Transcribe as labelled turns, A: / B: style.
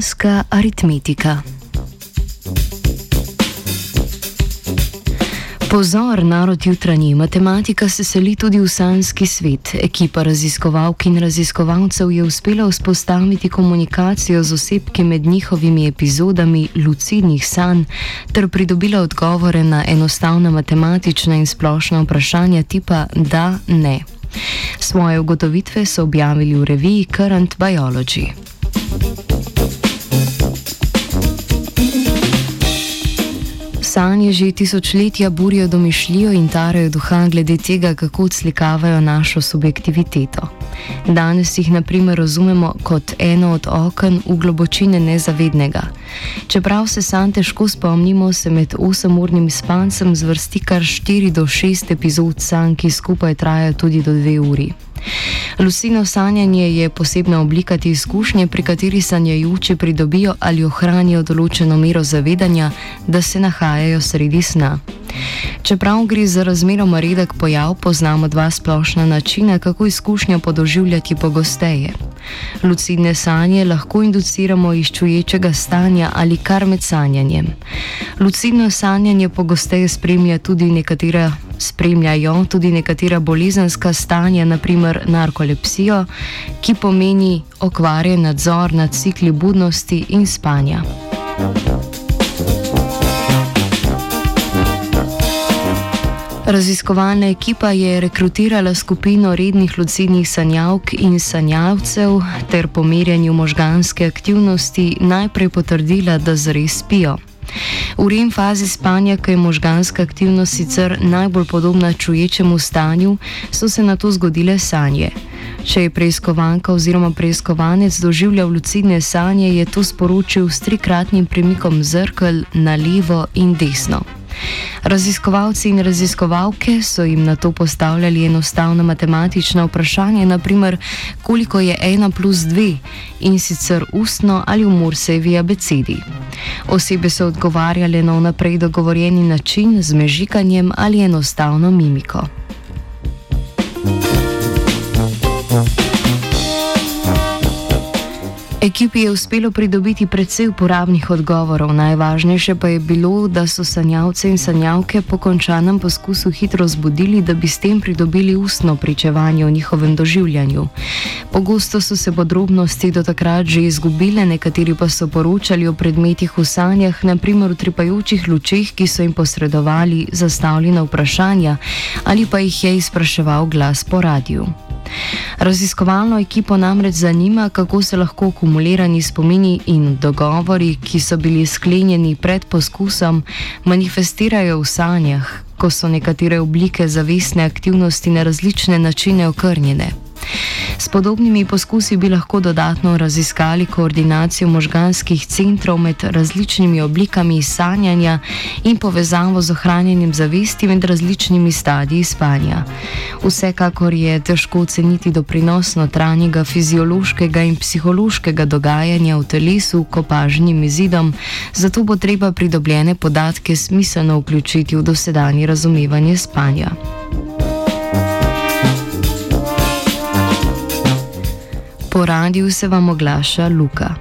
A: Sanska aritmetika. Pozor, narod jutranji, matematika se seli tudi v sanski svet. Ekipa raziskovalk in raziskovalcev je uspela vzpostaviti komunikacijo z osebki med njihovimi epizodami lucidnih sanj ter pridobila odgovore na enostavna matematična in splošna vprašanja tipa da, ne. Svoje ugotovitve so objavili v reviji Current Biology. Sanje že tisočletja burijo domišljijo in tarajo duha glede tega, kako odslikavajo našo subjektiviteto. Danes jih naprimer razumemo kot eno od okn v globočine nezavednega. Čeprav se san težko spomnimo, se med 8-urnim spancem zvrsti kar 4 do 6 epizod san, ki skupaj trajajo tudi do 2 uri. Lucino sanjanje je posebna oblika te izkušnje, pri kateri sanjajoči pridobijo ali ohranijo določeno mero zavedanja, da se nahajajo sredi sna. Čeprav gre za razmeroma redek pojav, poznamo dva splošna načina, kako izkušnjo podoživljati pogosteje. Lucidne sanje lahko induciramo iz čuječega stanja ali kar med sanjanjem. Lucidno sanjanje pogosteje spremlja tudi nekatera spremljajo tudi nekatera bolezenska stanja, naprimer narkolepsijo, ki pomeni okvarjen nadzor nad cikli budnosti in spanja. Raziskovalna ekipa je rekrutirala skupino rednih lucidnih sanjavk in sanjavcev ter po merjanju možganske aktivnosti najprej potrdila, da zares spijo. V REM fazi spanja, ki je možganska aktivnost sicer najbolj podobna čuječemu stanju, so se na to zgodile sanje. Če je preiskovanka oziroma preiskovanec doživljal lucidne sanje, je to sporočil s trikratnim premikom zrkel na levo in desno. Raziskovalci in raziskovalke so jim na to postavljali enostavno matematično vprašanje, naprimer, koliko je 1 plus 2 in sicer ustno ali v Morsevi abecedi. Osebe so odgovarjale na vnaprej dogovorjeni način z mežikanjem ali enostavno mimiko. Ekipi je uspelo pridobiti precej uporabnih odgovorov, najvažnejše pa je bilo, da so sanjavce in sanjavke po končanem poskusu hitro zbudili, da bi s tem pridobili ustno pričevanje o njihovem doživljanju. Pogosto so se podrobnosti do takrat že izgubile, nekateri pa so poročali o predmetih v sanjah, naprimer v tripajočih lučeh, ki so jim posredovali zastavljena vprašanja ali pa jih je izpraševal glas po radiju. Raziskovalno ekipo namreč zanima, kako se lahko akumulirani spomini in dogovori, ki so bili sklenjeni pred poskusom, manifestirajo v sanjah, ko so nekatere oblike zavestne aktivnosti na različne načine okrnjene. S podobnimi poskusi bi lahko dodatno raziskali koordinacijo možganskih centrov med različnimi oblikami sanjanja in povezavo z ohranjanjem zavesti med različnimi stadiji spanja. Vsekakor je težko oceniti doprinos notranjega fiziološkega in psihološkega dogajanja v telesu k opažnim izidom, zato bo treba pridobljene podatke smiselno vključiti v dosedanje razumevanje spanja. Po radiju se vam oglaša Luka.